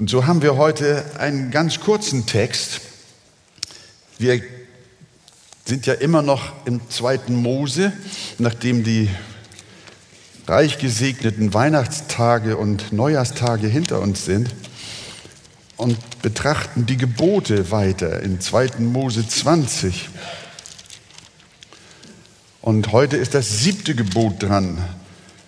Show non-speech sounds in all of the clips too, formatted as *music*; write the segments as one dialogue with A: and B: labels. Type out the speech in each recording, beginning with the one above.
A: Und so haben wir heute einen ganz kurzen Text. Wir sind ja immer noch im zweiten Mose, nachdem die reich gesegneten Weihnachtstage und Neujahrstage hinter uns sind und betrachten die Gebote weiter in 2. Mose 20. Und heute ist das siebte Gebot dran.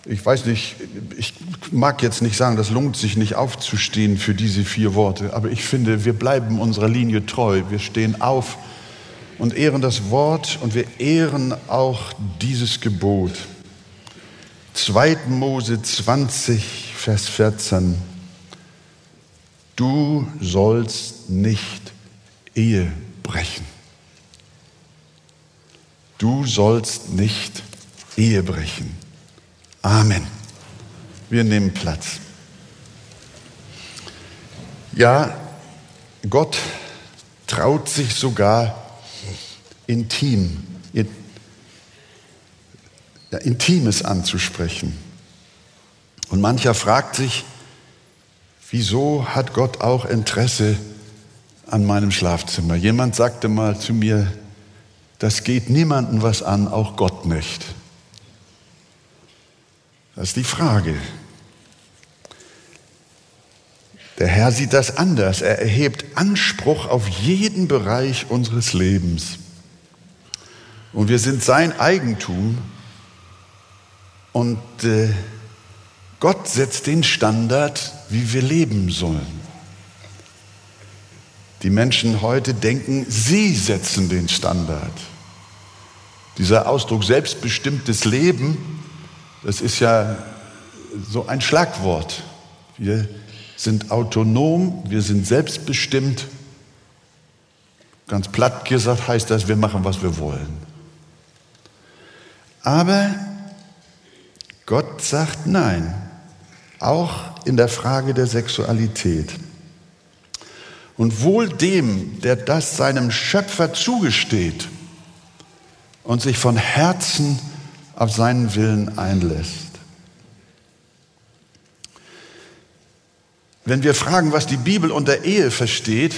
A: Ich weiß nicht, ich mag jetzt nicht sagen, das lohnt sich nicht aufzustehen für diese vier Worte, aber ich finde, wir bleiben unserer Linie treu. Wir stehen auf und ehren das Wort und wir ehren auch dieses Gebot. 2. Mose 20, Vers 14. Du sollst nicht Ehe brechen. Du sollst nicht Ehe brechen. Amen. Wir nehmen Platz. Ja, Gott traut sich sogar intim, ja, Intimes anzusprechen. Und mancher fragt sich, wieso hat Gott auch Interesse an meinem Schlafzimmer? Jemand sagte mal zu mir, das geht niemandem was an, auch Gott nicht. Das ist die Frage. Der Herr sieht das anders. Er erhebt Anspruch auf jeden Bereich unseres Lebens. Und wir sind sein Eigentum. Und äh, Gott setzt den Standard, wie wir leben sollen. Die Menschen heute denken, sie setzen den Standard. Dieser Ausdruck selbstbestimmtes Leben das ist ja so ein Schlagwort. Wir sind autonom, wir sind selbstbestimmt. Ganz platt gesagt heißt das, wir machen, was wir wollen. Aber Gott sagt nein, auch in der Frage der Sexualität. Und wohl dem, der das seinem Schöpfer zugesteht und sich von Herzen auf seinen Willen einlässt. Wenn wir fragen, was die Bibel unter Ehe versteht,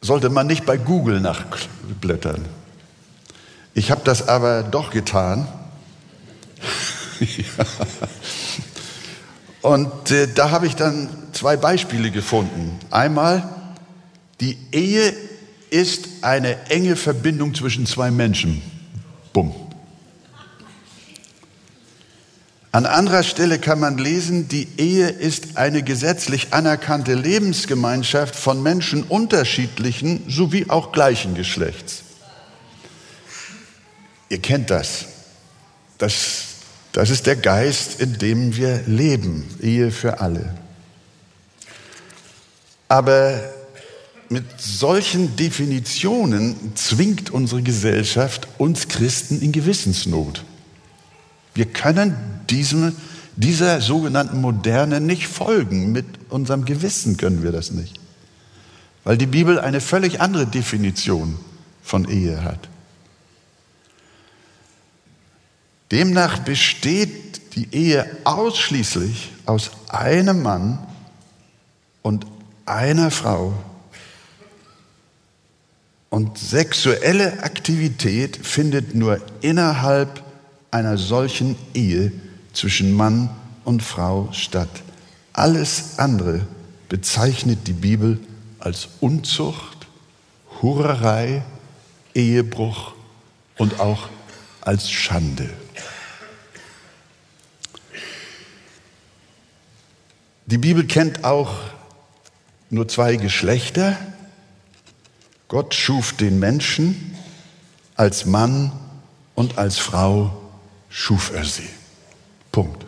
A: sollte man nicht bei Google nachblättern. Ich habe das aber doch getan. *laughs* Und äh, da habe ich dann zwei Beispiele gefunden. Einmal, die Ehe ist eine enge Verbindung zwischen zwei Menschen. Bumm. An anderer Stelle kann man lesen, die Ehe ist eine gesetzlich anerkannte Lebensgemeinschaft von Menschen unterschiedlichen sowie auch gleichen Geschlechts. Ihr kennt das. Das, das ist der Geist, in dem wir leben, Ehe für alle. Aber mit solchen Definitionen zwingt unsere Gesellschaft uns Christen in Gewissensnot. Wir können diesem, dieser sogenannten Moderne nicht folgen. Mit unserem Gewissen können wir das nicht. Weil die Bibel eine völlig andere Definition von Ehe hat. Demnach besteht die Ehe ausschließlich aus einem Mann und einer Frau und sexuelle Aktivität findet nur innerhalb einer solchen Ehe zwischen Mann und Frau statt. Alles andere bezeichnet die Bibel als Unzucht, Hurerei, Ehebruch und auch als Schande. Die Bibel kennt auch nur zwei Geschlechter, Gott schuf den Menschen, als Mann und als Frau schuf er sie. Punkt.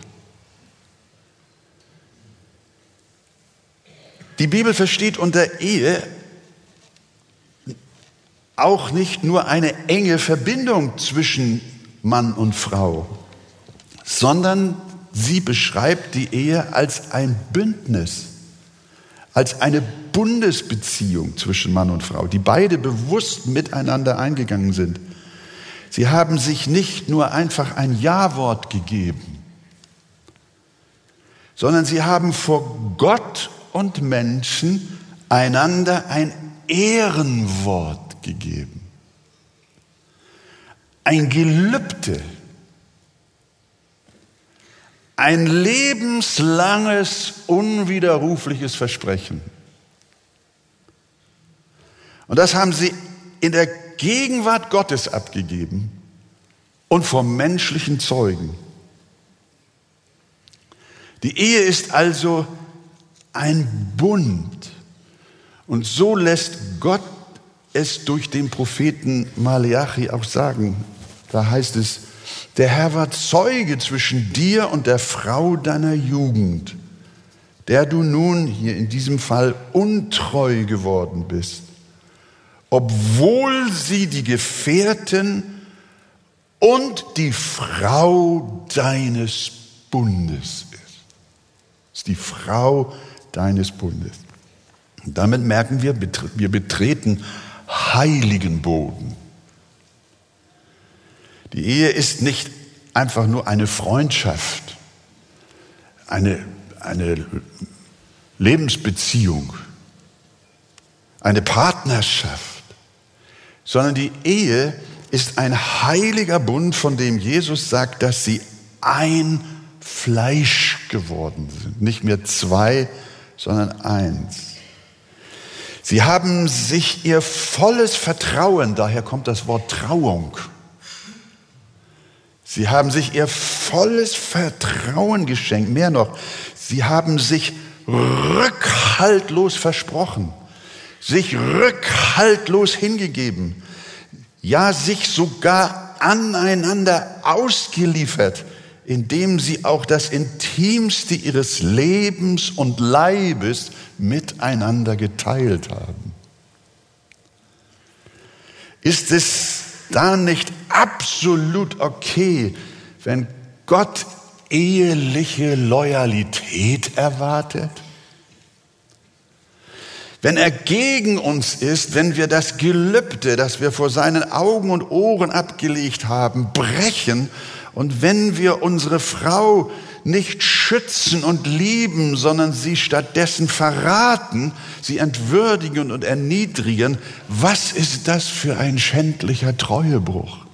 A: Die Bibel versteht unter Ehe auch nicht nur eine enge Verbindung zwischen Mann und Frau, sondern sie beschreibt die Ehe als ein Bündnis, als eine Bundesbeziehung zwischen Mann und Frau, die beide bewusst miteinander eingegangen sind. Sie haben sich nicht nur einfach ein Ja-Wort gegeben, sondern sie haben vor Gott und Menschen einander ein Ehrenwort gegeben. Ein Gelübde. Ein lebenslanges, unwiderrufliches Versprechen. Und das haben sie in der Gegenwart Gottes abgegeben und vom menschlichen Zeugen. Die Ehe ist also ein Bund. Und so lässt Gott es durch den Propheten Maleachi auch sagen. Da heißt es, der Herr war Zeuge zwischen dir und der Frau deiner Jugend, der du nun hier in diesem Fall untreu geworden bist, obwohl sie die Gefährten und die Frau deines Bundes ist. ist die Frau deines Bundes. Und damit merken wir, wir betreten heiligen Boden. Die Ehe ist nicht einfach nur eine Freundschaft, eine, eine Lebensbeziehung, eine Partnerschaft, sondern die Ehe ist ein heiliger Bund, von dem Jesus sagt, dass sie ein Fleisch geworden sind. Nicht mehr zwei, sondern eins. Sie haben sich ihr volles Vertrauen, daher kommt das Wort Trauung, Sie haben sich ihr volles Vertrauen geschenkt. Mehr noch, sie haben sich rückhaltlos versprochen, sich rückhaltlos hingegeben, ja sich sogar aneinander ausgeliefert, indem sie auch das Intimste ihres Lebens und Leibes miteinander geteilt haben. Ist es da nicht absolut okay, wenn Gott eheliche Loyalität erwartet? Wenn er gegen uns ist, wenn wir das Gelübde, das wir vor seinen Augen und Ohren abgelegt haben, brechen und wenn wir unsere Frau nicht schützen und lieben, sondern sie stattdessen verraten, sie entwürdigen und erniedrigen, was ist das für ein schändlicher Treuebruch?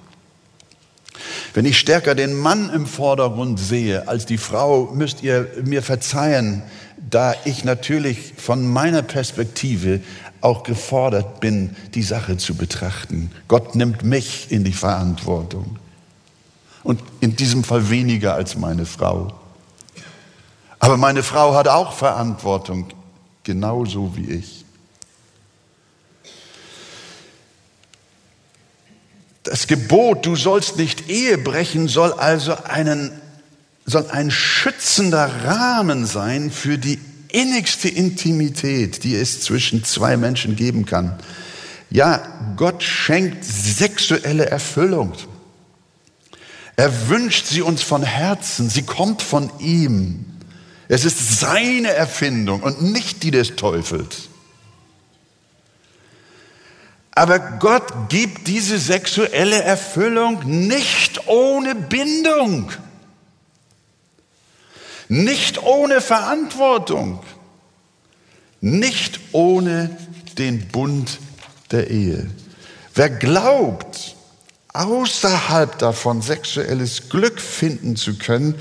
A: Wenn ich stärker den Mann im Vordergrund sehe als die Frau, müsst ihr mir verzeihen, da ich natürlich von meiner Perspektive auch gefordert bin, die Sache zu betrachten. Gott nimmt mich in die Verantwortung. Und in diesem Fall weniger als meine Frau. Aber meine Frau hat auch Verantwortung, genauso wie ich. Das Gebot, du sollst nicht Ehe brechen, soll also einen, soll ein schützender Rahmen sein für die innigste Intimität, die es zwischen zwei Menschen geben kann. Ja, Gott schenkt sexuelle Erfüllung. Er wünscht sie uns von Herzen. Sie kommt von ihm. Es ist seine Erfindung und nicht die des Teufels. Aber Gott gibt diese sexuelle Erfüllung nicht ohne Bindung, nicht ohne Verantwortung, nicht ohne den Bund der Ehe. Wer glaubt, außerhalb davon sexuelles Glück finden zu können,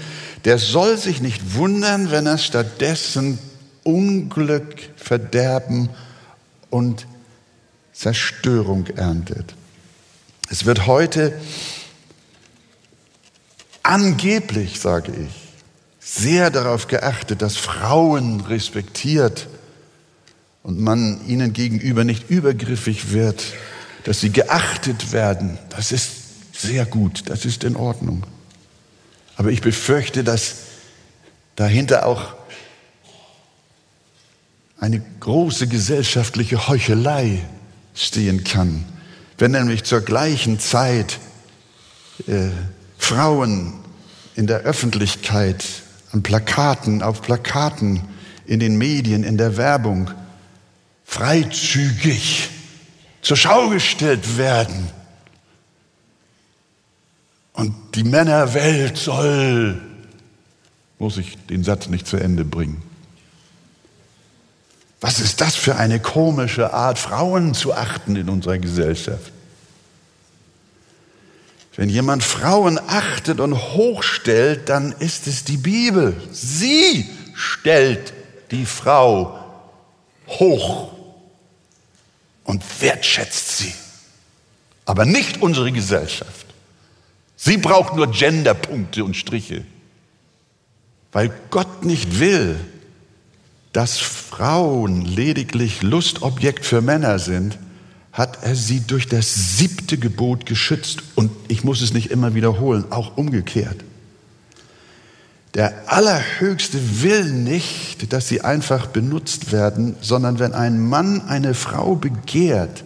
A: der soll sich nicht wundern, wenn er stattdessen Unglück, Verderben und Zerstörung erntet. Es wird heute angeblich, sage ich, sehr darauf geachtet, dass Frauen respektiert und man ihnen gegenüber nicht übergriffig wird, dass sie geachtet werden. Das ist sehr gut, das ist in Ordnung. Aber ich befürchte, dass dahinter auch eine große gesellschaftliche Heuchelei stehen kann. Wenn nämlich zur gleichen Zeit äh, Frauen in der Öffentlichkeit, an Plakaten, auf Plakaten, in den Medien, in der Werbung freizügig zur Schau gestellt werden, und die Männerwelt soll muss ich den Satz nicht zu Ende bringen. Was ist das für eine komische Art, Frauen zu achten in unserer Gesellschaft? Wenn jemand Frauen achtet und hochstellt, dann ist es die Bibel. Sie stellt die Frau hoch und wertschätzt sie. Aber nicht unsere Gesellschaft. Sie braucht nur Genderpunkte und Striche. Weil Gott nicht will, dass Frauen lediglich Lustobjekt für Männer sind, hat er sie durch das siebte Gebot geschützt. Und ich muss es nicht immer wiederholen, auch umgekehrt. Der Allerhöchste will nicht, dass sie einfach benutzt werden, sondern wenn ein Mann eine Frau begehrt,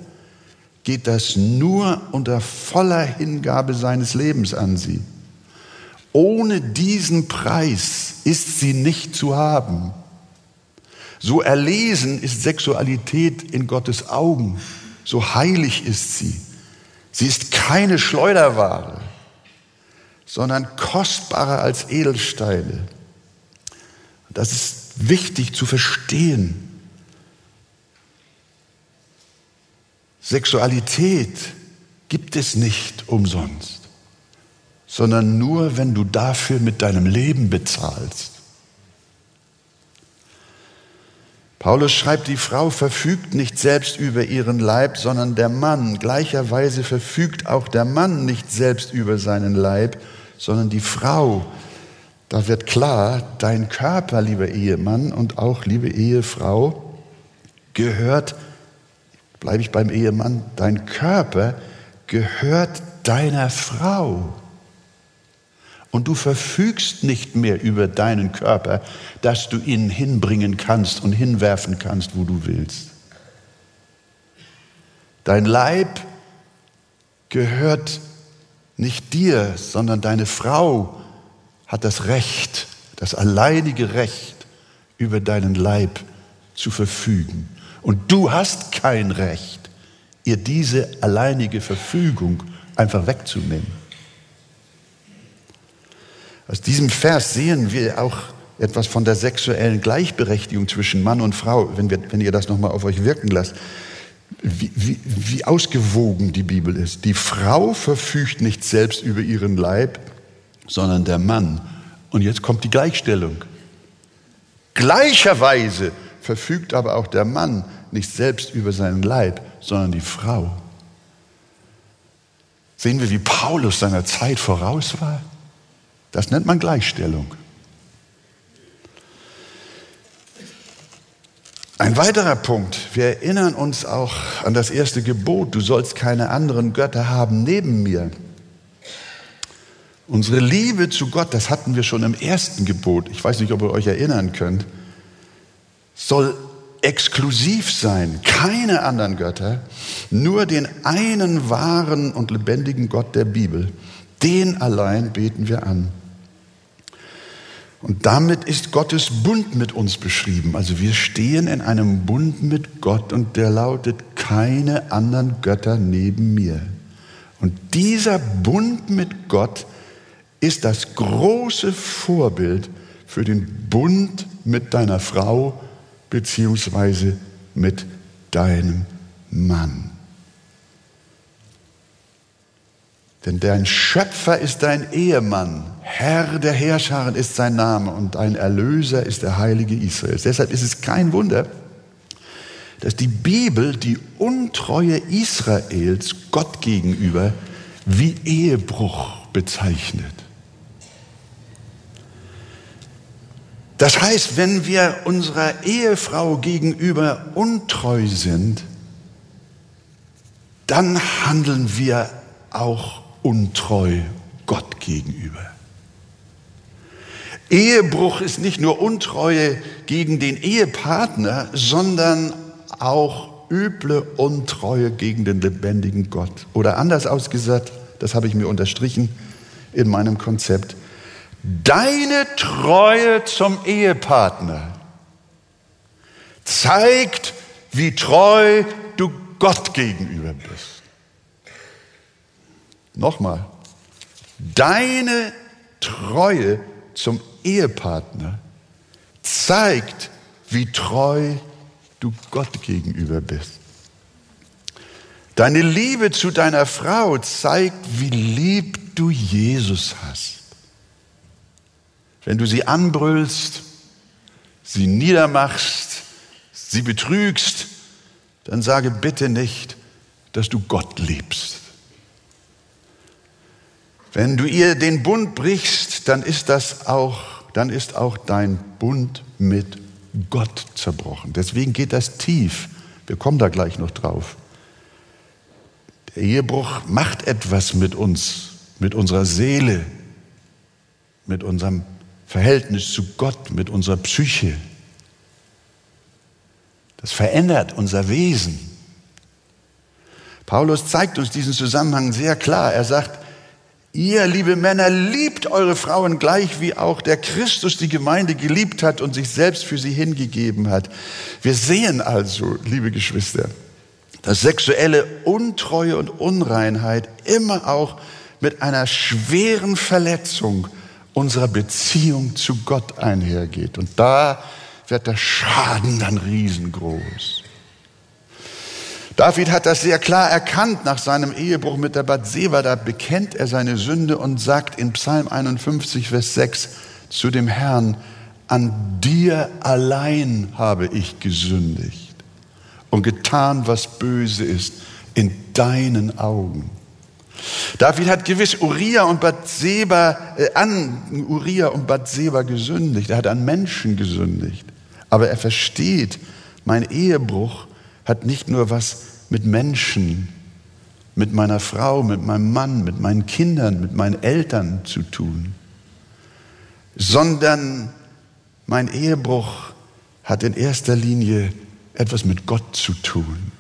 A: geht das nur unter voller Hingabe seines Lebens an sie. Ohne diesen Preis ist sie nicht zu haben. So erlesen ist Sexualität in Gottes Augen so heilig ist sie. Sie ist keine Schleuderware, sondern kostbarer als Edelsteine. Das ist wichtig zu verstehen. Sexualität gibt es nicht umsonst, sondern nur, wenn du dafür mit deinem Leben bezahlst. Paulus schreibt, die Frau verfügt nicht selbst über ihren Leib, sondern der Mann. Gleicherweise verfügt auch der Mann nicht selbst über seinen Leib, sondern die Frau. Da wird klar, dein Körper, lieber Ehemann und auch liebe Ehefrau, gehört, bleibe ich beim Ehemann, dein Körper gehört deiner Frau. Und du verfügst nicht mehr über deinen Körper, dass du ihn hinbringen kannst und hinwerfen kannst, wo du willst. Dein Leib gehört nicht dir, sondern deine Frau hat das Recht, das alleinige Recht, über deinen Leib zu verfügen. Und du hast kein Recht, ihr diese alleinige Verfügung einfach wegzunehmen. Aus diesem Vers sehen wir auch etwas von der sexuellen Gleichberechtigung zwischen Mann und Frau, wenn, wir, wenn ihr das nochmal auf euch wirken lasst. Wie, wie, wie ausgewogen die Bibel ist. Die Frau verfügt nicht selbst über ihren Leib, sondern der Mann. Und jetzt kommt die Gleichstellung. Gleicherweise verfügt aber auch der Mann nicht selbst über seinen Leib, sondern die Frau. Sehen wir, wie Paulus seiner Zeit voraus war? Das nennt man Gleichstellung. Ein weiterer Punkt, wir erinnern uns auch an das erste Gebot, du sollst keine anderen Götter haben neben mir. Unsere Liebe zu Gott, das hatten wir schon im ersten Gebot, ich weiß nicht, ob ihr euch erinnern könnt, soll exklusiv sein, keine anderen Götter, nur den einen wahren und lebendigen Gott der Bibel. Den allein beten wir an. Und damit ist Gottes Bund mit uns beschrieben. Also wir stehen in einem Bund mit Gott und der lautet keine anderen Götter neben mir. Und dieser Bund mit Gott ist das große Vorbild für den Bund mit deiner Frau beziehungsweise mit deinem Mann. Denn dein Schöpfer ist dein Ehemann, Herr der Herrscher ist sein Name und dein Erlöser ist der Heilige Israels. Deshalb ist es kein Wunder, dass die Bibel die Untreue Israels Gott gegenüber wie Ehebruch bezeichnet. Das heißt, wenn wir unserer Ehefrau gegenüber untreu sind, dann handeln wir auch untreu Gott gegenüber. Ehebruch ist nicht nur Untreue gegen den Ehepartner, sondern auch üble Untreue gegen den lebendigen Gott. Oder anders ausgesagt, das habe ich mir unterstrichen in meinem Konzept, deine Treue zum Ehepartner zeigt, wie treu du Gott gegenüber bist. Nochmal, deine Treue zum Ehepartner zeigt, wie treu du Gott gegenüber bist. Deine Liebe zu deiner Frau zeigt, wie lieb du Jesus hast. Wenn du sie anbrüllst, sie niedermachst, sie betrügst, dann sage bitte nicht, dass du Gott liebst. Wenn du ihr den Bund brichst, dann ist das auch, dann ist auch dein Bund mit Gott zerbrochen. Deswegen geht das tief. Wir kommen da gleich noch drauf. Der Ehebruch macht etwas mit uns, mit unserer Seele, mit unserem Verhältnis zu Gott, mit unserer Psyche. Das verändert unser Wesen. Paulus zeigt uns diesen Zusammenhang sehr klar. Er sagt, ihr, liebe Männer, liebt eure Frauen gleich wie auch der Christus die Gemeinde geliebt hat und sich selbst für sie hingegeben hat. Wir sehen also, liebe Geschwister, dass sexuelle Untreue und Unreinheit immer auch mit einer schweren Verletzung unserer Beziehung zu Gott einhergeht. Und da wird der Schaden dann riesengroß. David hat das sehr klar erkannt nach seinem Ehebruch mit der Bathseba. Da bekennt er seine Sünde und sagt in Psalm 51, Vers 6 zu dem Herrn, an dir allein habe ich gesündigt und getan, was böse ist in deinen Augen. David hat gewiss Uriah und Bathseba, äh, an Uriah und Bathseba gesündigt. Er hat an Menschen gesündigt. Aber er versteht, mein Ehebruch hat nicht nur was mit Menschen, mit meiner Frau, mit meinem Mann, mit meinen Kindern, mit meinen Eltern zu tun, sondern mein Ehebruch hat in erster Linie etwas mit Gott zu tun.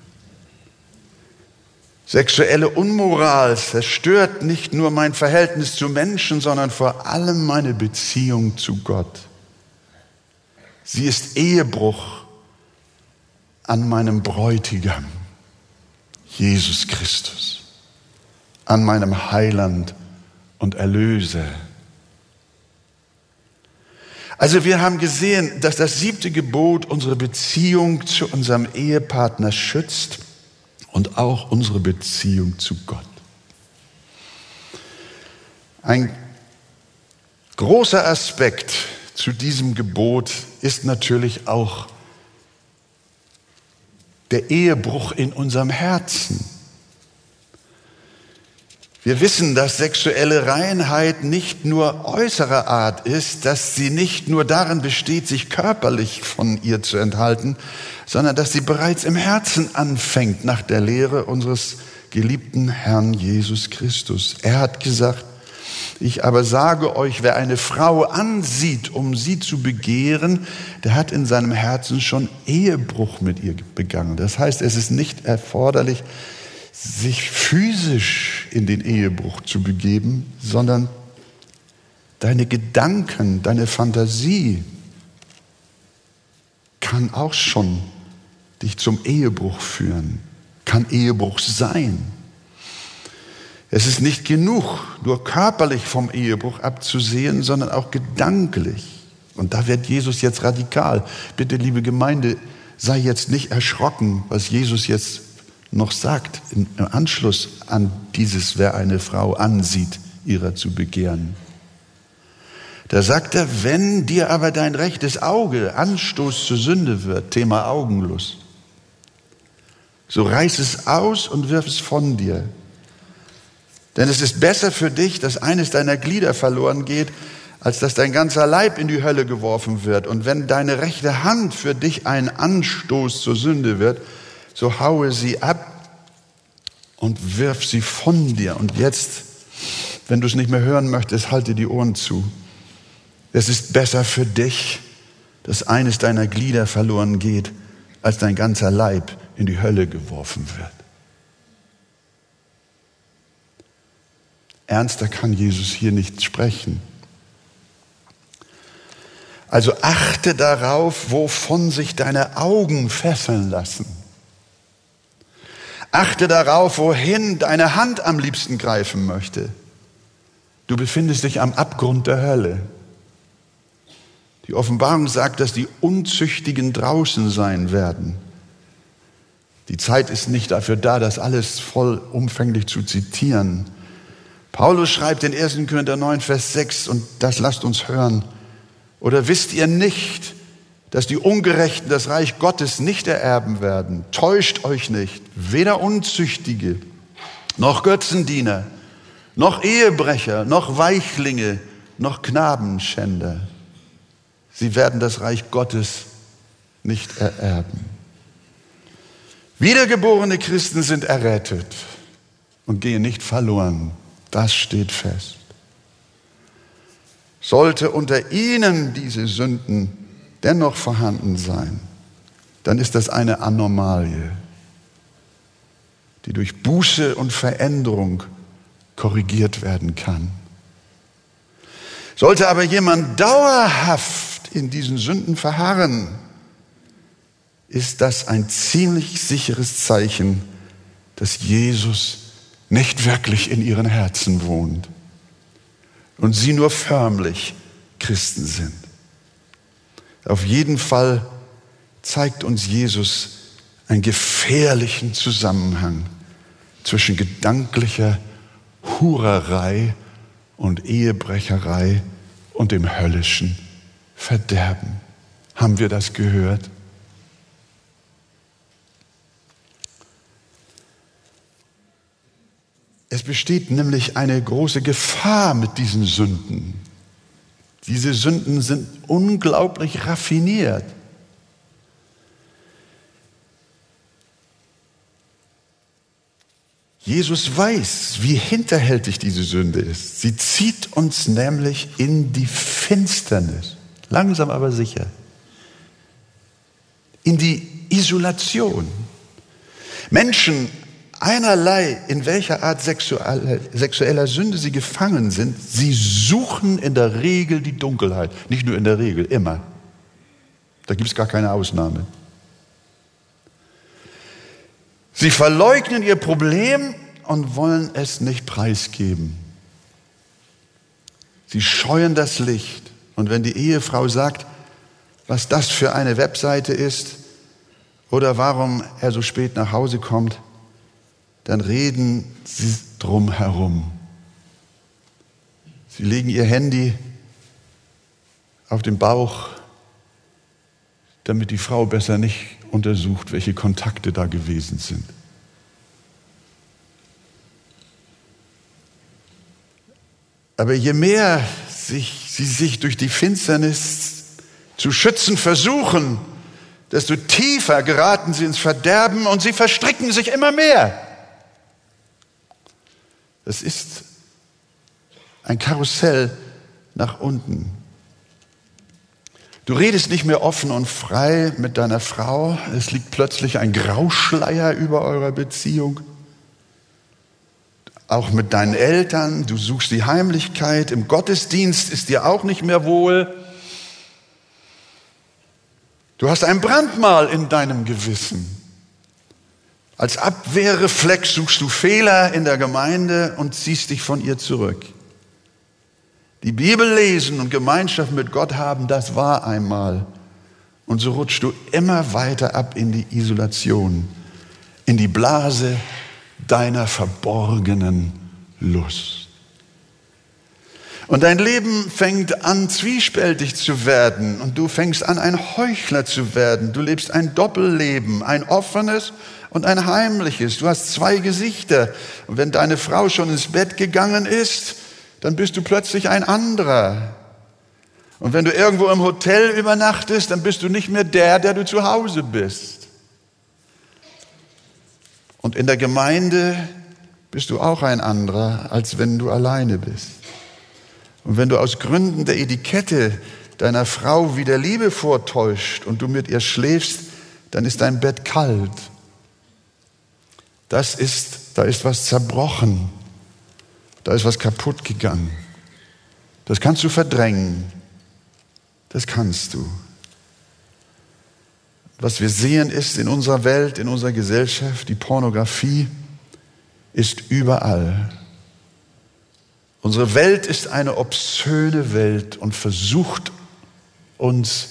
A: Sexuelle Unmoral zerstört nicht nur mein Verhältnis zu Menschen, sondern vor allem meine Beziehung zu Gott. Sie ist Ehebruch an meinem Bräutigam, Jesus Christus, an meinem Heiland und Erlöser, also wir haben gesehen, dass das siebte Gebot unsere Beziehung zu unserem Ehepartner schützt und auch unsere Beziehung zu Gott. Ein großer Aspekt zu diesem Gebot ist natürlich auch der Ehebruch in unserem Herzen. Wir wissen, dass sexuelle Reinheit nicht nur äußerer Art ist, dass sie nicht nur darin besteht, sich körperlich von ihr zu enthalten, sondern dass sie bereits im Herzen anfängt nach der Lehre unseres geliebten Herrn Jesus Christus. Er hat gesagt, ich aber sage euch, wer eine Frau ansieht, um sie zu begehren, der hat in seinem Herzen schon Ehebruch mit ihr begangen. Das heißt, es ist nicht erforderlich, sich physisch in den Ehebruch zu begeben, sondern deine Gedanken, deine Fantasie kann auch schon dich zum Ehebruch führen, kann Ehebruch sein. Es ist nicht genug, nur körperlich vom Ehebruch abzusehen, sondern auch gedanklich. Und da wird Jesus jetzt radikal. Bitte, liebe Gemeinde, sei jetzt nicht erschrocken, was Jesus jetzt noch sagt im Anschluss an dieses, wer eine Frau ansieht, ihrer zu begehren. Da sagt er, wenn dir aber dein rechtes Auge Anstoß zur Sünde wird, Thema Augenlust, so reiß es aus und wirf es von dir. Denn es ist besser für dich, dass eines deiner Glieder verloren geht, als dass dein ganzer Leib in die Hölle geworfen wird. Und wenn deine rechte Hand für dich ein Anstoß zur Sünde wird, so haue sie ab und wirf sie von dir. Und jetzt, wenn du es nicht mehr hören möchtest, halte die Ohren zu. Es ist besser für dich, dass eines deiner Glieder verloren geht, als dein ganzer Leib in die Hölle geworfen wird. Ernster kann Jesus hier nicht sprechen. Also achte darauf, wovon sich deine Augen fesseln lassen. Achte darauf, wohin deine Hand am liebsten greifen möchte. Du befindest dich am Abgrund der Hölle. Die Offenbarung sagt, dass die Unzüchtigen draußen sein werden. Die Zeit ist nicht dafür da, das alles vollumfänglich zu zitieren. Paulus schreibt in 1. Korinther 9, Vers 6, und das lasst uns hören. Oder wisst ihr nicht, dass die Ungerechten das Reich Gottes nicht ererben werden? Täuscht euch nicht, weder Unzüchtige, noch Götzendiener, noch Ehebrecher, noch Weichlinge, noch Knabenschänder. Sie werden das Reich Gottes nicht ererben. Wiedergeborene Christen sind errettet und gehen nicht verloren. Das steht fest. Sollte unter ihnen diese Sünden dennoch vorhanden sein, dann ist das eine Anormalie, die durch Buße und Veränderung korrigiert werden kann. Sollte aber jemand dauerhaft in diesen Sünden verharren, ist das ein ziemlich sicheres Zeichen, dass Jesus nicht wirklich in ihren Herzen wohnt und sie nur förmlich Christen sind. Auf jeden Fall zeigt uns Jesus einen gefährlichen Zusammenhang zwischen gedanklicher Hurerei und Ehebrecherei und dem höllischen Verderben. Haben wir das gehört? Es besteht nämlich eine große Gefahr mit diesen Sünden. Diese Sünden sind unglaublich raffiniert. Jesus weiß, wie hinterhältig diese Sünde ist. Sie zieht uns nämlich in die Finsternis, langsam aber sicher, in die Isolation. Menschen einerlei, in welcher Art sexueller, sexueller Sünde sie gefangen sind, sie suchen in der Regel die Dunkelheit. Nicht nur in der Regel, immer. Da gibt es gar keine Ausnahme. Sie verleugnen ihr Problem und wollen es nicht preisgeben. Sie scheuen das Licht. Und wenn die Ehefrau sagt, was das für eine Webseite ist oder warum er so spät nach Hause kommt, dann reden sie drum herum. Sie legen ihr Handy auf den Bauch, damit die Frau besser nicht untersucht, welche Kontakte da gewesen sind. Aber je mehr sich, sie sich durch die Finsternis zu schützen versuchen, desto tiefer geraten sie ins Verderben und sie verstricken sich immer mehr. Es ist ein Karussell nach unten. Du redest nicht mehr offen und frei mit deiner Frau. Es liegt plötzlich ein Grauschleier über eurer Beziehung. Auch mit deinen Eltern. Du suchst die Heimlichkeit. Im Gottesdienst ist dir auch nicht mehr wohl. Du hast ein Brandmal in deinem Gewissen. Als Abwehrreflex suchst du Fehler in der Gemeinde und ziehst dich von ihr zurück. Die Bibel lesen und Gemeinschaft mit Gott haben, das war einmal. Und so rutschst du immer weiter ab in die Isolation, in die Blase deiner verborgenen Lust. Und dein Leben fängt an, zwiespältig zu werden und du fängst an, ein Heuchler zu werden. Du lebst ein Doppelleben, ein offenes und ein heimliches. Du hast zwei Gesichter. Und wenn deine Frau schon ins Bett gegangen ist, dann bist du plötzlich ein anderer. Und wenn du irgendwo im Hotel übernachtest, dann bist du nicht mehr der, der du zu Hause bist. Und in der Gemeinde bist du auch ein anderer, als wenn du alleine bist. Und wenn du aus Gründen der Etikette deiner Frau wieder Liebe vortäuscht und du mit ihr schläfst, dann ist dein Bett kalt. Das ist, da ist was zerbrochen. Da ist was kaputt gegangen. Das kannst du verdrängen. Das kannst du. Was wir sehen ist in unserer Welt, in unserer Gesellschaft, die Pornografie ist überall. Unsere Welt ist eine obszöne Welt und versucht uns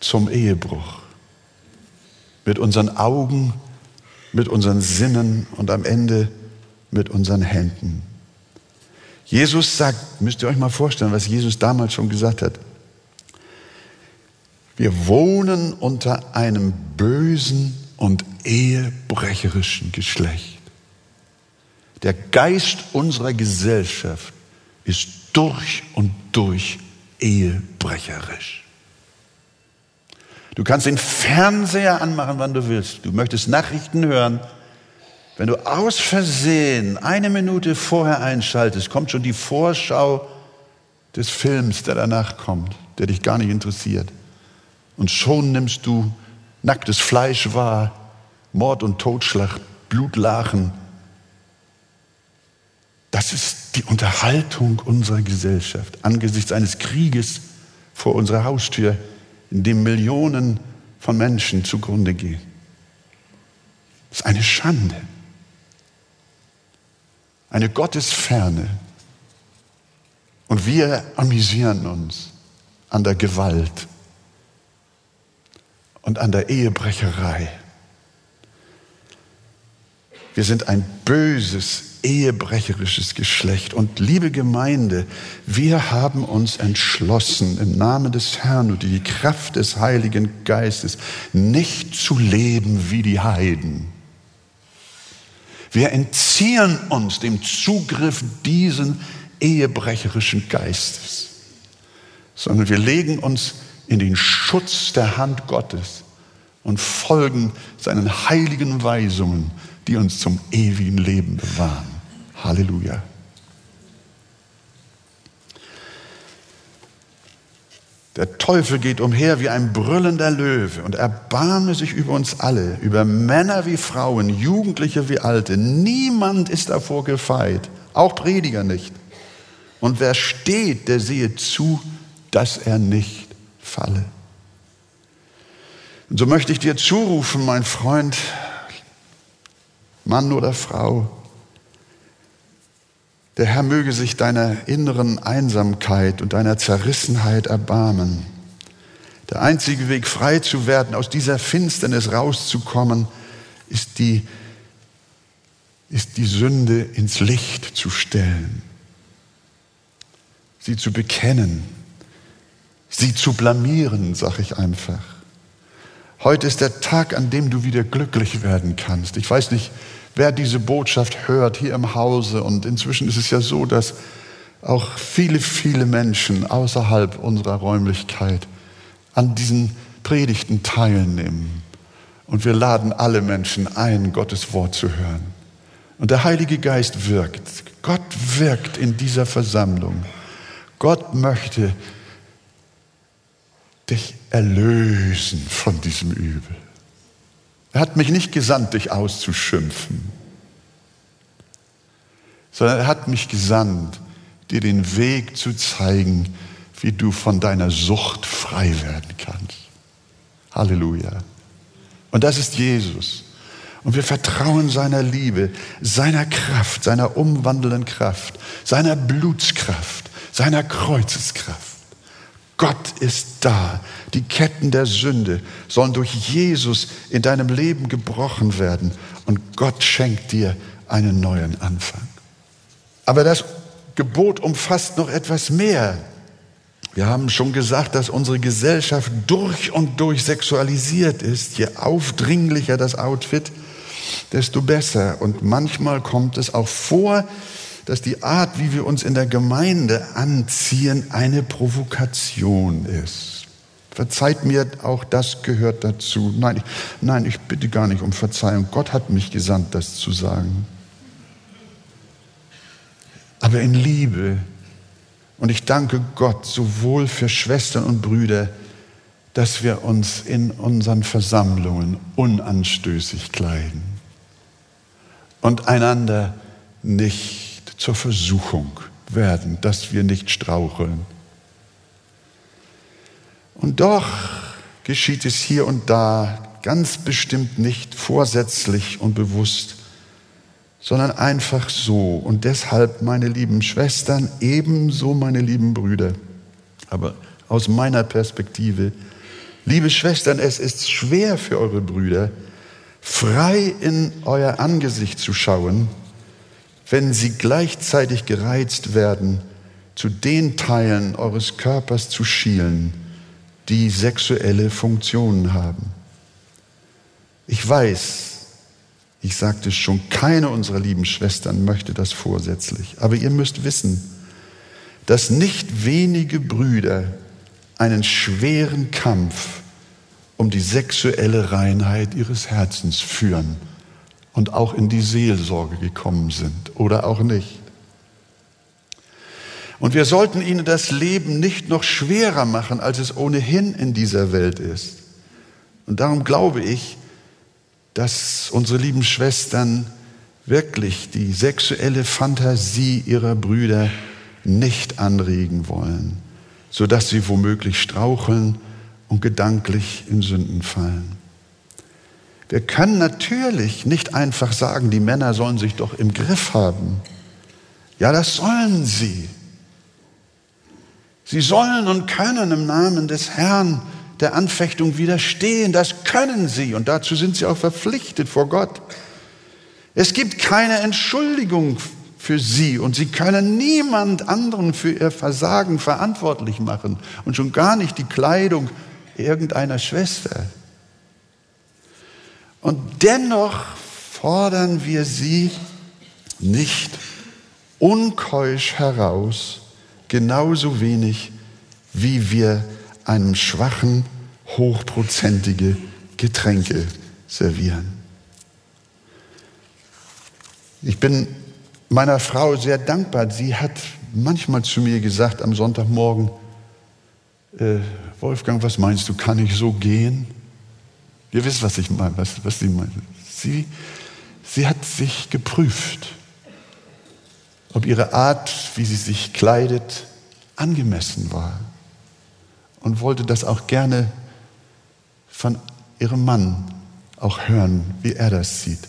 A: zum Ehebruch. Mit unseren Augen, mit unseren Sinnen und am Ende mit unseren Händen. Jesus sagt, müsst ihr euch mal vorstellen, was Jesus damals schon gesagt hat. Wir wohnen unter einem bösen und ehebrecherischen Geschlecht. Der Geist unserer Gesellschaft ist durch und durch ehebrecherisch. Du kannst den Fernseher anmachen, wann du willst. Du möchtest Nachrichten hören. Wenn du aus Versehen eine Minute vorher einschaltest, kommt schon die Vorschau des Films, der danach kommt, der dich gar nicht interessiert. Und schon nimmst du nacktes Fleisch wahr, Mord und Totschlag, Blutlachen. Das ist die Unterhaltung unserer Gesellschaft angesichts eines Krieges vor unserer Haustür in dem Millionen von Menschen zugrunde gehen. Das ist eine Schande, eine Gottesferne. Und wir amüsieren uns an der Gewalt und an der Ehebrecherei. Wir sind ein böses, ehebrecherisches Geschlecht. Und liebe Gemeinde, wir haben uns entschlossen, im Namen des Herrn und die Kraft des Heiligen Geistes nicht zu leben wie die Heiden. Wir entziehen uns dem Zugriff diesen ehebrecherischen Geistes, sondern wir legen uns in den Schutz der Hand Gottes und folgen seinen heiligen Weisungen, die uns zum ewigen Leben bewahren. Halleluja. Der Teufel geht umher wie ein brüllender Löwe und erbarme sich über uns alle, über Männer wie Frauen, Jugendliche wie Alte. Niemand ist davor gefeit, auch Prediger nicht. Und wer steht, der sehe zu, dass er nicht falle. Und so möchte ich dir zurufen, mein Freund, Mann oder Frau, der Herr möge sich deiner inneren Einsamkeit und deiner Zerrissenheit erbarmen. Der einzige Weg, frei zu werden, aus dieser Finsternis rauszukommen, ist die, ist die Sünde ins Licht zu stellen, sie zu bekennen, sie zu blamieren, sag ich einfach. Heute ist der Tag, an dem du wieder glücklich werden kannst. Ich weiß nicht, wer diese Botschaft hört hier im Hause. Und inzwischen ist es ja so, dass auch viele, viele Menschen außerhalb unserer Räumlichkeit an diesen Predigten teilnehmen. Und wir laden alle Menschen ein, Gottes Wort zu hören. Und der Heilige Geist wirkt. Gott wirkt in dieser Versammlung. Gott möchte dich erlösen von diesem Übel. Er hat mich nicht gesandt, dich auszuschimpfen, sondern er hat mich gesandt, dir den Weg zu zeigen, wie du von deiner Sucht frei werden kannst. Halleluja. Und das ist Jesus. Und wir vertrauen seiner Liebe, seiner Kraft, seiner umwandelnden Kraft, seiner Blutskraft, seiner Kreuzeskraft. Gott ist da. Die Ketten der Sünde sollen durch Jesus in deinem Leben gebrochen werden und Gott schenkt dir einen neuen Anfang. Aber das Gebot umfasst noch etwas mehr. Wir haben schon gesagt, dass unsere Gesellschaft durch und durch sexualisiert ist. Je aufdringlicher das Outfit, desto besser. Und manchmal kommt es auch vor, dass die Art, wie wir uns in der Gemeinde anziehen, eine Provokation ist. Verzeiht mir, auch das gehört dazu. Nein ich, nein, ich bitte gar nicht um Verzeihung. Gott hat mich gesandt, das zu sagen. Aber in Liebe. Und ich danke Gott sowohl für Schwestern und Brüder, dass wir uns in unseren Versammlungen unanstößig kleiden und einander nicht zur Versuchung werden, dass wir nicht straucheln. Und doch geschieht es hier und da ganz bestimmt nicht vorsätzlich und bewusst, sondern einfach so. Und deshalb, meine lieben Schwestern, ebenso meine lieben Brüder, aber aus meiner Perspektive. Liebe Schwestern, es ist schwer für eure Brüder, frei in euer Angesicht zu schauen, wenn sie gleichzeitig gereizt werden, zu den Teilen eures Körpers zu schielen, die sexuelle Funktionen haben. Ich weiß, ich sagte es schon, keine unserer lieben Schwestern möchte das vorsätzlich. Aber ihr müsst wissen, dass nicht wenige Brüder einen schweren Kampf um die sexuelle Reinheit ihres Herzens führen und auch in die Seelsorge gekommen sind oder auch nicht. Und wir sollten ihnen das Leben nicht noch schwerer machen, als es ohnehin in dieser Welt ist. Und darum glaube ich, dass unsere lieben Schwestern wirklich die sexuelle Fantasie ihrer Brüder nicht anregen wollen, sodass sie womöglich straucheln und gedanklich in Sünden fallen. Wir können natürlich nicht einfach sagen, die Männer sollen sich doch im Griff haben. Ja, das sollen sie. Sie sollen und können im Namen des Herrn der Anfechtung widerstehen. Das können sie und dazu sind sie auch verpflichtet vor Gott. Es gibt keine Entschuldigung für sie und sie können niemand anderen für ihr Versagen verantwortlich machen und schon gar nicht die Kleidung irgendeiner Schwester. Und dennoch fordern wir sie nicht unkeusch heraus, genauso wenig wie wir einem Schwachen hochprozentige Getränke servieren. Ich bin meiner Frau sehr dankbar. Sie hat manchmal zu mir gesagt am Sonntagmorgen, äh, Wolfgang, was meinst du, kann ich so gehen? Ihr wisst, was ich meine, was, was sie meint. Sie, sie hat sich geprüft, ob ihre Art, wie sie sich kleidet, angemessen war und wollte das auch gerne von ihrem Mann auch hören, wie er das sieht.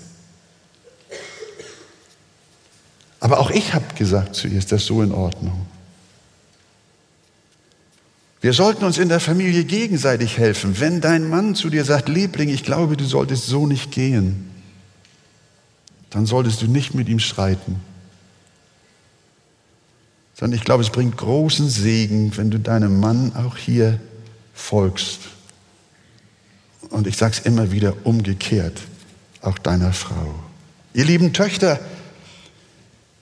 A: Aber auch ich habe gesagt zu ihr, ist das so in Ordnung? Wir sollten uns in der Familie gegenseitig helfen. Wenn dein Mann zu dir sagt, Liebling, ich glaube, du solltest so nicht gehen, dann solltest du nicht mit ihm streiten. Sondern ich glaube, es bringt großen Segen, wenn du deinem Mann auch hier folgst. Und ich sage es immer wieder umgekehrt, auch deiner Frau. Ihr lieben Töchter,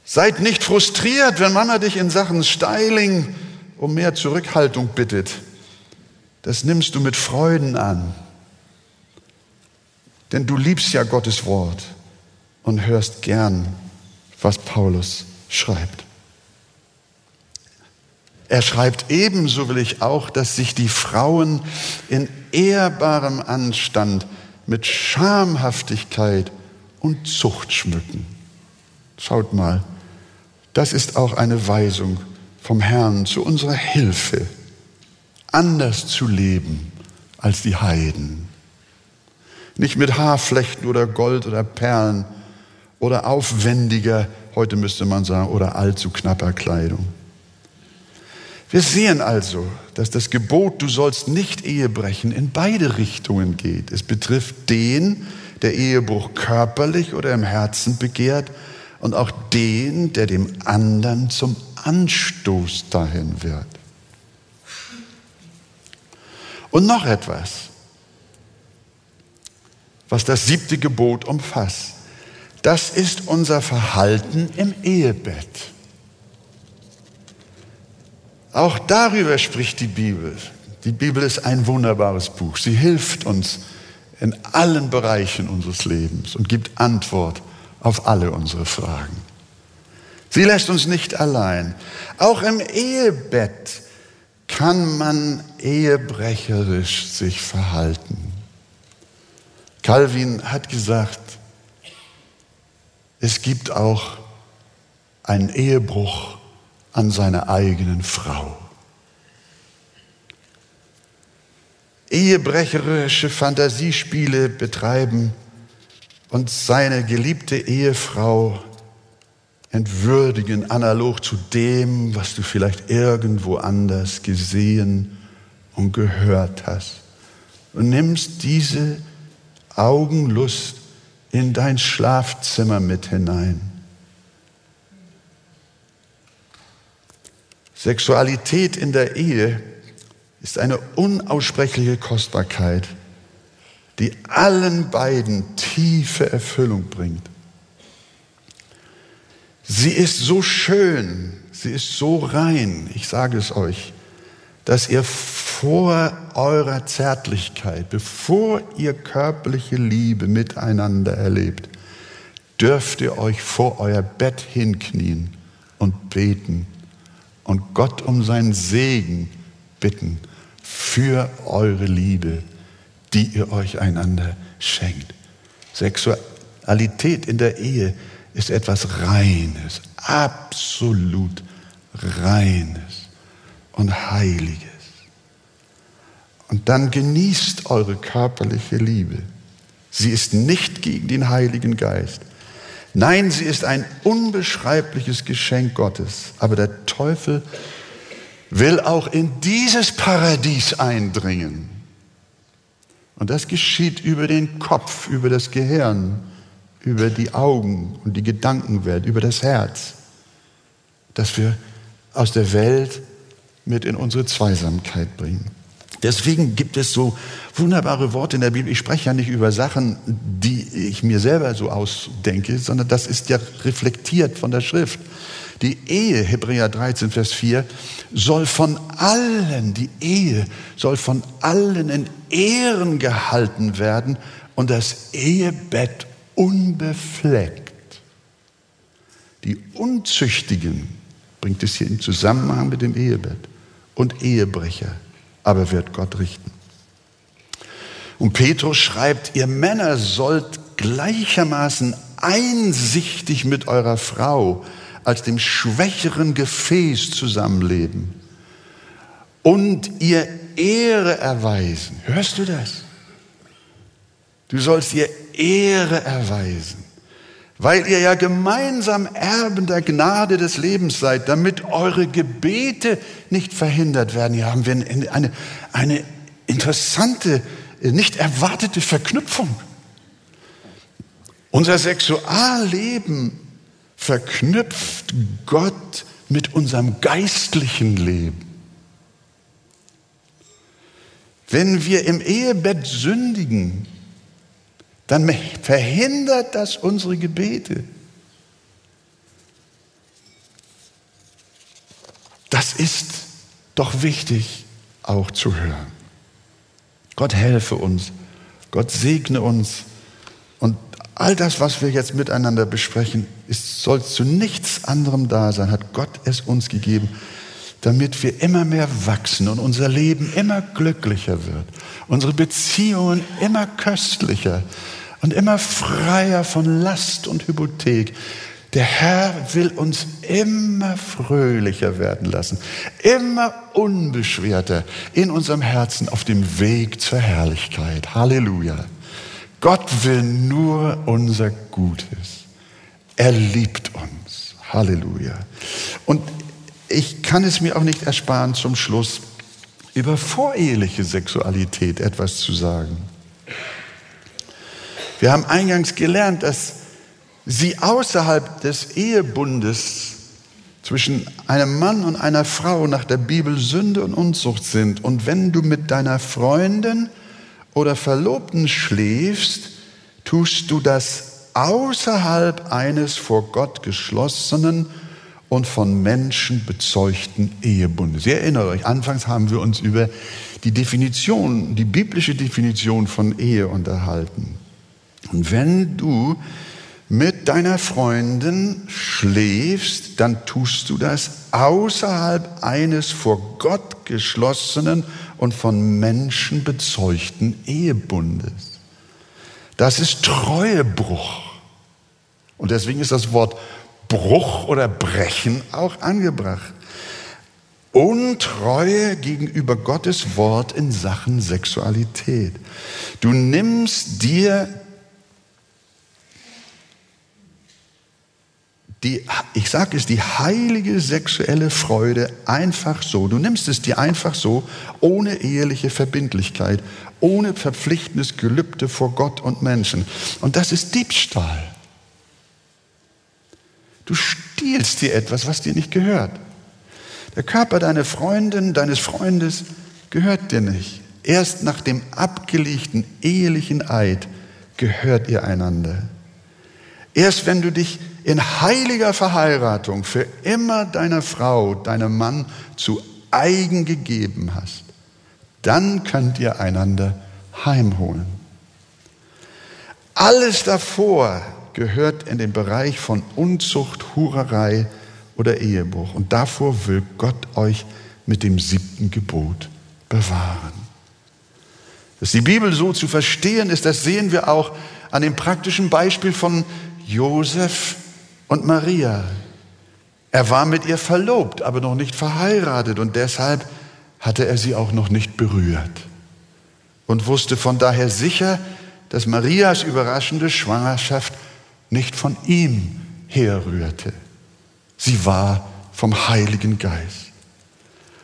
A: seid nicht frustriert, wenn Mama dich in Sachen Styling um mehr Zurückhaltung bittet. Das nimmst du mit Freuden an. Denn du liebst ja Gottes Wort und hörst gern, was Paulus schreibt. Er schreibt ebenso will ich auch, dass sich die Frauen in ehrbarem Anstand mit Schamhaftigkeit und Zucht schmücken. Schaut mal, das ist auch eine Weisung vom Herrn zu unserer Hilfe, anders zu leben als die Heiden. Nicht mit Haarflechten oder Gold oder Perlen oder aufwendiger, heute müsste man sagen, oder allzu knapper Kleidung. Wir sehen also, dass das Gebot, du sollst nicht Ehe brechen, in beide Richtungen geht. Es betrifft den, der Ehebruch körperlich oder im Herzen begehrt, und auch den, der dem anderen zum Anstoß dahin wird. Und noch etwas, was das siebte Gebot umfasst. Das ist unser Verhalten im Ehebett. Auch darüber spricht die Bibel. Die Bibel ist ein wunderbares Buch. Sie hilft uns in allen Bereichen unseres Lebens und gibt Antwort auf alle unsere Fragen. Sie lässt uns nicht allein. Auch im Ehebett kann man ehebrecherisch sich verhalten. Calvin hat gesagt, es gibt auch einen Ehebruch an seiner eigenen Frau. Ehebrecherische Fantasiespiele betreiben und seine geliebte Ehefrau entwürdigen, analog zu dem, was du vielleicht irgendwo anders gesehen und gehört hast. Und nimmst diese Augenlust in dein Schlafzimmer mit hinein. Sexualität in der Ehe ist eine unaussprechliche Kostbarkeit, die allen beiden tiefe Erfüllung bringt. Sie ist so schön, sie ist so rein, ich sage es euch, dass ihr vor eurer Zärtlichkeit, bevor ihr körperliche Liebe miteinander erlebt, dürft ihr euch vor euer Bett hinknien und beten und Gott um seinen Segen bitten für eure Liebe, die ihr euch einander schenkt. Sexualität in der Ehe ist etwas Reines, absolut Reines und Heiliges. Und dann genießt eure körperliche Liebe. Sie ist nicht gegen den Heiligen Geist. Nein, sie ist ein unbeschreibliches Geschenk Gottes. Aber der Teufel will auch in dieses Paradies eindringen. Und das geschieht über den Kopf, über das Gehirn, über die Augen und die Gedankenwelt, über das Herz, das wir aus der Welt mit in unsere Zweisamkeit bringen. Deswegen gibt es so wunderbare Worte in der Bibel. Ich spreche ja nicht über Sachen, die ich mir selber so ausdenke, sondern das ist ja reflektiert von der Schrift. Die Ehe, Hebräer 13, Vers 4, soll von allen, die Ehe soll von allen in Ehren gehalten werden und das Ehebett unbefleckt. Die Unzüchtigen bringt es hier in Zusammenhang mit dem Ehebett und Ehebrecher aber wird Gott richten. Und Petrus schreibt, ihr Männer sollt gleichermaßen einsichtig mit eurer Frau als dem schwächeren Gefäß zusammenleben und ihr Ehre erweisen. Hörst du das? Du sollst ihr Ehre erweisen weil ihr ja gemeinsam Erben der Gnade des Lebens seid, damit eure Gebete nicht verhindert werden. Hier haben wir eine, eine interessante, nicht erwartete Verknüpfung. Unser Sexualleben verknüpft Gott mit unserem geistlichen Leben. Wenn wir im Ehebett sündigen, dann verhindert das unsere Gebete. Das ist doch wichtig auch zu hören. Gott helfe uns, Gott segne uns und all das, was wir jetzt miteinander besprechen, ist, soll zu nichts anderem da sein, hat Gott es uns gegeben, damit wir immer mehr wachsen und unser Leben immer glücklicher wird, unsere Beziehungen immer köstlicher, und immer freier von Last und Hypothek. Der Herr will uns immer fröhlicher werden lassen, immer unbeschwerter in unserem Herzen auf dem Weg zur Herrlichkeit. Halleluja. Gott will nur unser Gutes. Er liebt uns. Halleluja. Und ich kann es mir auch nicht ersparen, zum Schluss über voreheliche Sexualität etwas zu sagen. Wir haben eingangs gelernt, dass sie außerhalb des Ehebundes zwischen einem Mann und einer Frau nach der Bibel Sünde und Unzucht sind. Und wenn du mit deiner Freundin oder Verlobten schläfst, tust du das außerhalb eines vor Gott geschlossenen und von Menschen bezeugten Ehebundes. Ihr erinnert euch, anfangs haben wir uns über die Definition, die biblische Definition von Ehe unterhalten. Und wenn du mit deiner Freundin schläfst, dann tust du das außerhalb eines vor Gott geschlossenen und von Menschen bezeugten Ehebundes. Das ist Treuebruch. Und deswegen ist das Wort Bruch oder Brechen auch angebracht. Untreue gegenüber Gottes Wort in Sachen Sexualität. Du nimmst dir die, ich sage es, die heilige sexuelle Freude einfach so. Du nimmst es dir einfach so, ohne eheliche Verbindlichkeit, ohne verpflichtendes Gelübde vor Gott und Menschen. Und das ist Diebstahl. Du stiehlst dir etwas, was dir nicht gehört. Der Körper deiner Freundin, deines Freundes gehört dir nicht. Erst nach dem abgelegten ehelichen Eid gehört ihr einander. Erst wenn du dich in heiliger Verheiratung für immer deiner Frau, deinem Mann zu eigen gegeben hast, dann könnt ihr einander heimholen. Alles davor gehört in den Bereich von Unzucht, Hurerei oder Ehebruch. Und davor will Gott euch mit dem siebten Gebot bewahren. Dass die Bibel so zu verstehen ist, das sehen wir auch an dem praktischen Beispiel von Josef und Maria. Er war mit ihr verlobt, aber noch nicht verheiratet und deshalb hatte er sie auch noch nicht berührt und wusste von daher sicher, dass Marias überraschende Schwangerschaft nicht von ihm herrührte. Sie war vom Heiligen Geist.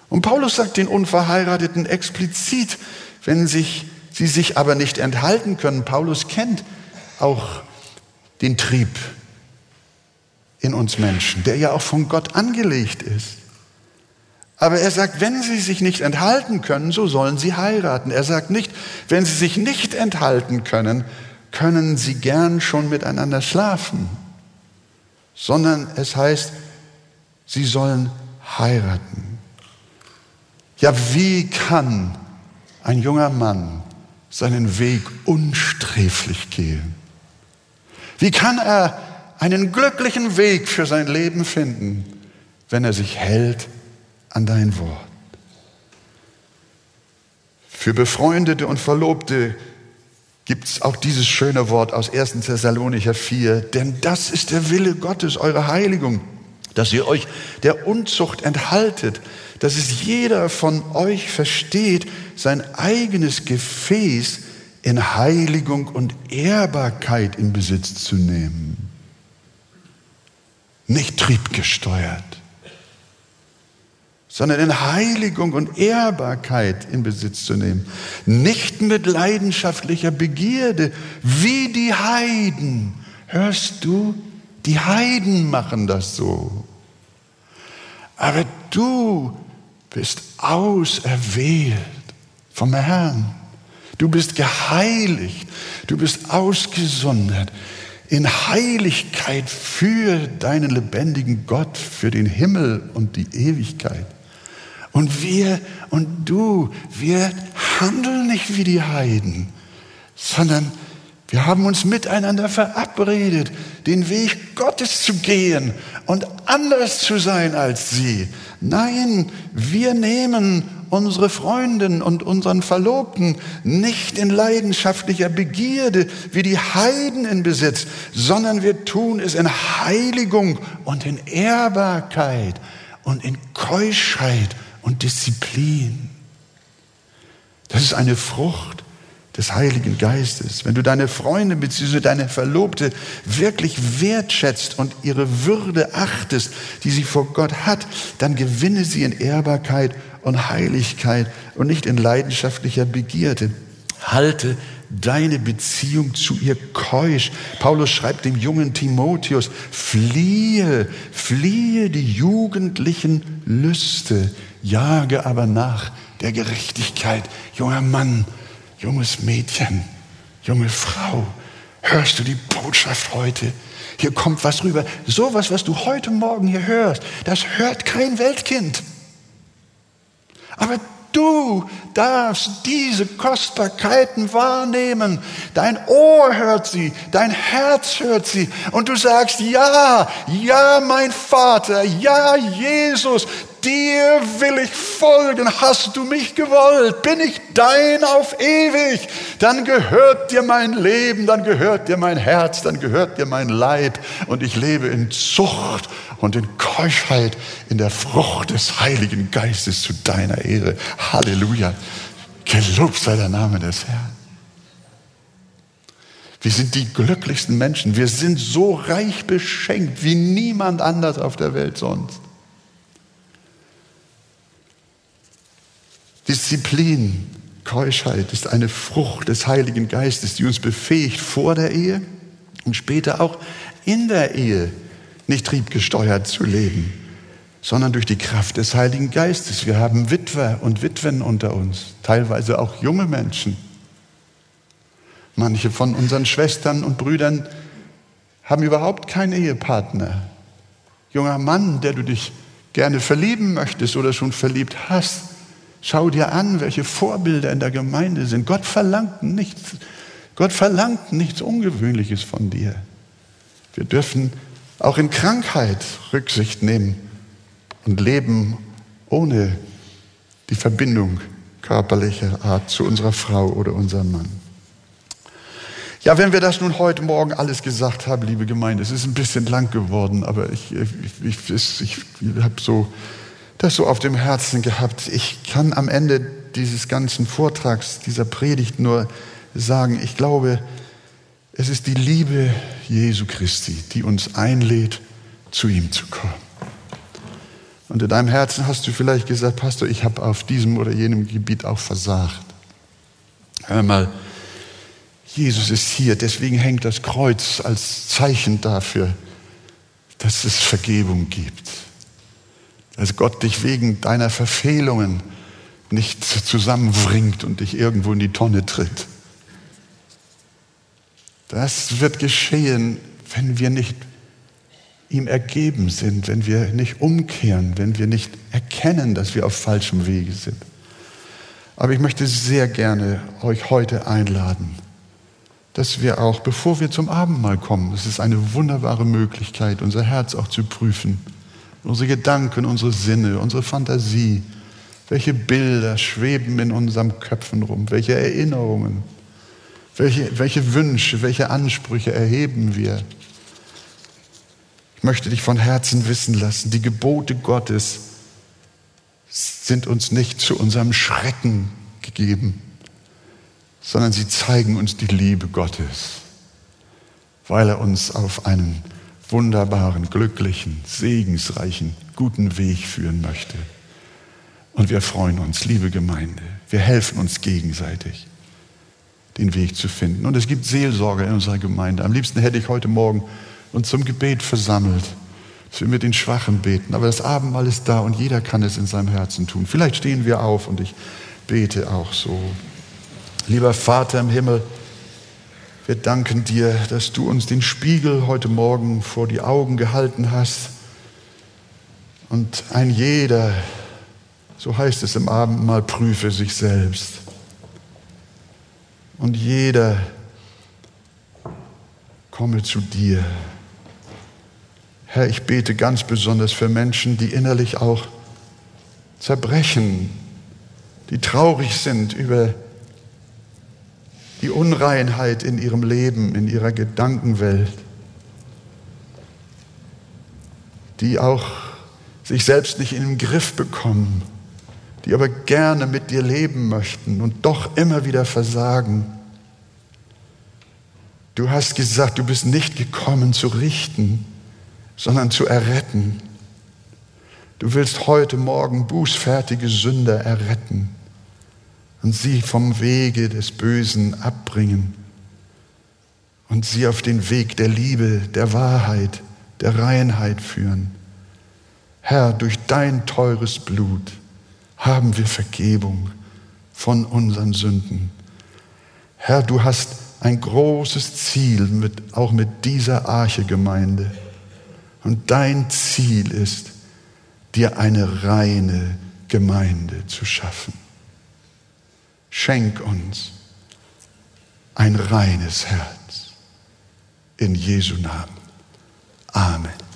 A: Und Paulus sagt den Unverheirateten explizit, wenn sich, sie sich aber nicht enthalten können. Paulus kennt auch den Trieb in uns Menschen, der ja auch von Gott angelegt ist. Aber er sagt, wenn sie sich nicht enthalten können, so sollen sie heiraten. Er sagt nicht, wenn sie sich nicht enthalten können, können sie gern schon miteinander schlafen, sondern es heißt, sie sollen heiraten. Ja, wie kann ein junger Mann seinen Weg unsträflich gehen? Wie kann er einen glücklichen Weg für sein Leben finden, wenn er sich hält an dein Wort. Für Befreundete und Verlobte gibt es auch dieses schöne Wort aus 1. Thessalonicher 4, denn das ist der Wille Gottes, eure Heiligung, dass ihr euch der Unzucht enthaltet, dass es jeder von euch versteht, sein eigenes Gefäß in Heiligung und Ehrbarkeit in Besitz zu nehmen nicht triebgesteuert, sondern in Heiligung und Ehrbarkeit in Besitz zu nehmen. Nicht mit leidenschaftlicher Begierde, wie die Heiden. Hörst du? Die Heiden machen das so. Aber du bist auserwählt vom Herrn. Du bist geheiligt. Du bist ausgesondert in Heiligkeit für deinen lebendigen Gott, für den Himmel und die Ewigkeit. Und wir und du, wir handeln nicht wie die Heiden, sondern wir haben uns miteinander verabredet, den Weg Gottes zu gehen und anders zu sein als sie. Nein, wir nehmen unsere Freundin und unseren Verlobten nicht in leidenschaftlicher Begierde wie die Heiden in Besitz, sondern wir tun es in Heiligung und in Ehrbarkeit und in Keuschheit und Disziplin. Das ist eine Frucht des Heiligen Geistes. Wenn du deine Freunde bzw. deine Verlobte wirklich wertschätzt und ihre Würde achtest, die sie vor Gott hat, dann gewinne sie in Ehrbarkeit und Heiligkeit und nicht in leidenschaftlicher Begierde. Halte deine Beziehung zu ihr keusch. Paulus schreibt dem jungen Timotheus, fliehe, fliehe die jugendlichen Lüste, jage aber nach der Gerechtigkeit. Junger Mann, junges Mädchen, junge Frau, hörst du die Botschaft heute? Hier kommt was rüber. Sowas, was du heute Morgen hier hörst, das hört kein Weltkind. Aber du darfst diese Kostbarkeiten wahrnehmen. Dein Ohr hört sie, dein Herz hört sie und du sagst, ja, ja, mein Vater, ja, Jesus, dir will ich folgen. Hast du mich gewollt? Bin ich dein auf ewig? Dann gehört dir mein Leben, dann gehört dir mein Herz, dann gehört dir mein Leib und ich lebe in Zucht und in Keuschheit, in der Frucht des Heiligen Geistes zu deiner Ehre. Halleluja. Gelobt sei der Name des Herrn. Wir sind die glücklichsten Menschen. Wir sind so reich beschenkt wie niemand anders auf der Welt sonst. Disziplin, Keuschheit ist eine Frucht des Heiligen Geistes, die uns befähigt, vor der Ehe und später auch in der Ehe nicht triebgesteuert zu leben, sondern durch die Kraft des Heiligen Geistes. Wir haben Witwer und Witwen unter uns, teilweise auch junge Menschen. Manche von unseren Schwestern und Brüdern haben überhaupt keinen Ehepartner. Junger Mann, der du dich gerne verlieben möchtest oder schon verliebt hast, schau dir an, welche Vorbilder in der Gemeinde sind. Gott verlangt nichts, Gott verlangt nichts Ungewöhnliches von dir. Wir dürfen auch in Krankheit Rücksicht nehmen und leben ohne die Verbindung körperlicher Art zu unserer Frau oder unserem Mann. Ja, wenn wir das nun heute Morgen alles gesagt haben, liebe Gemeinde, es ist ein bisschen lang geworden, aber ich, ich, ich, ich habe so, das so auf dem Herzen gehabt. Ich kann am Ende dieses ganzen Vortrags, dieser Predigt nur sagen, ich glaube, es ist die Liebe Jesu Christi, die uns einlädt, zu ihm zu kommen. Und in deinem Herzen hast du vielleicht gesagt, Pastor, ich habe auf diesem oder jenem Gebiet auch versagt. Hör mal, Jesus ist hier, deswegen hängt das Kreuz als Zeichen dafür, dass es Vergebung gibt. Dass Gott dich wegen deiner Verfehlungen nicht zusammenbringt und dich irgendwo in die Tonne tritt. Das wird geschehen, wenn wir nicht ihm ergeben sind, wenn wir nicht umkehren, wenn wir nicht erkennen, dass wir auf falschem Wege sind. Aber ich möchte sehr gerne euch heute einladen, dass wir auch, bevor wir zum Abendmahl kommen, es ist eine wunderbare Möglichkeit, unser Herz auch zu prüfen, unsere Gedanken, unsere Sinne, unsere Fantasie, welche Bilder schweben in unseren Köpfen rum, welche Erinnerungen welche, welche Wünsche, welche Ansprüche erheben wir? Ich möchte dich von Herzen wissen lassen, die Gebote Gottes sind uns nicht zu unserem Schrecken gegeben, sondern sie zeigen uns die Liebe Gottes, weil er uns auf einen wunderbaren, glücklichen, segensreichen, guten Weg führen möchte. Und wir freuen uns, liebe Gemeinde, wir helfen uns gegenseitig den Weg zu finden. Und es gibt Seelsorge in unserer Gemeinde. Am liebsten hätte ich heute Morgen uns zum Gebet versammelt, dass wir mit den Schwachen beten. Aber das Abendmahl ist da und jeder kann es in seinem Herzen tun. Vielleicht stehen wir auf und ich bete auch so. Lieber Vater im Himmel, wir danken dir, dass du uns den Spiegel heute Morgen vor die Augen gehalten hast. Und ein jeder, so heißt es im Abendmahl, prüfe sich selbst. Und jeder komme zu dir. Herr, ich bete ganz besonders für Menschen, die innerlich auch zerbrechen, die traurig sind über die Unreinheit in ihrem Leben, in ihrer Gedankenwelt, die auch sich selbst nicht in den Griff bekommen die aber gerne mit dir leben möchten und doch immer wieder versagen. Du hast gesagt, du bist nicht gekommen zu richten, sondern zu erretten. Du willst heute Morgen bußfertige Sünder erretten und sie vom Wege des Bösen abbringen und sie auf den Weg der Liebe, der Wahrheit, der Reinheit führen. Herr, durch dein teures Blut haben wir Vergebung von unseren Sünden. Herr, du hast ein großes Ziel mit, auch mit dieser Arche-Gemeinde. Und dein Ziel ist, dir eine reine Gemeinde zu schaffen. Schenk uns ein reines Herz. In Jesu Namen. Amen.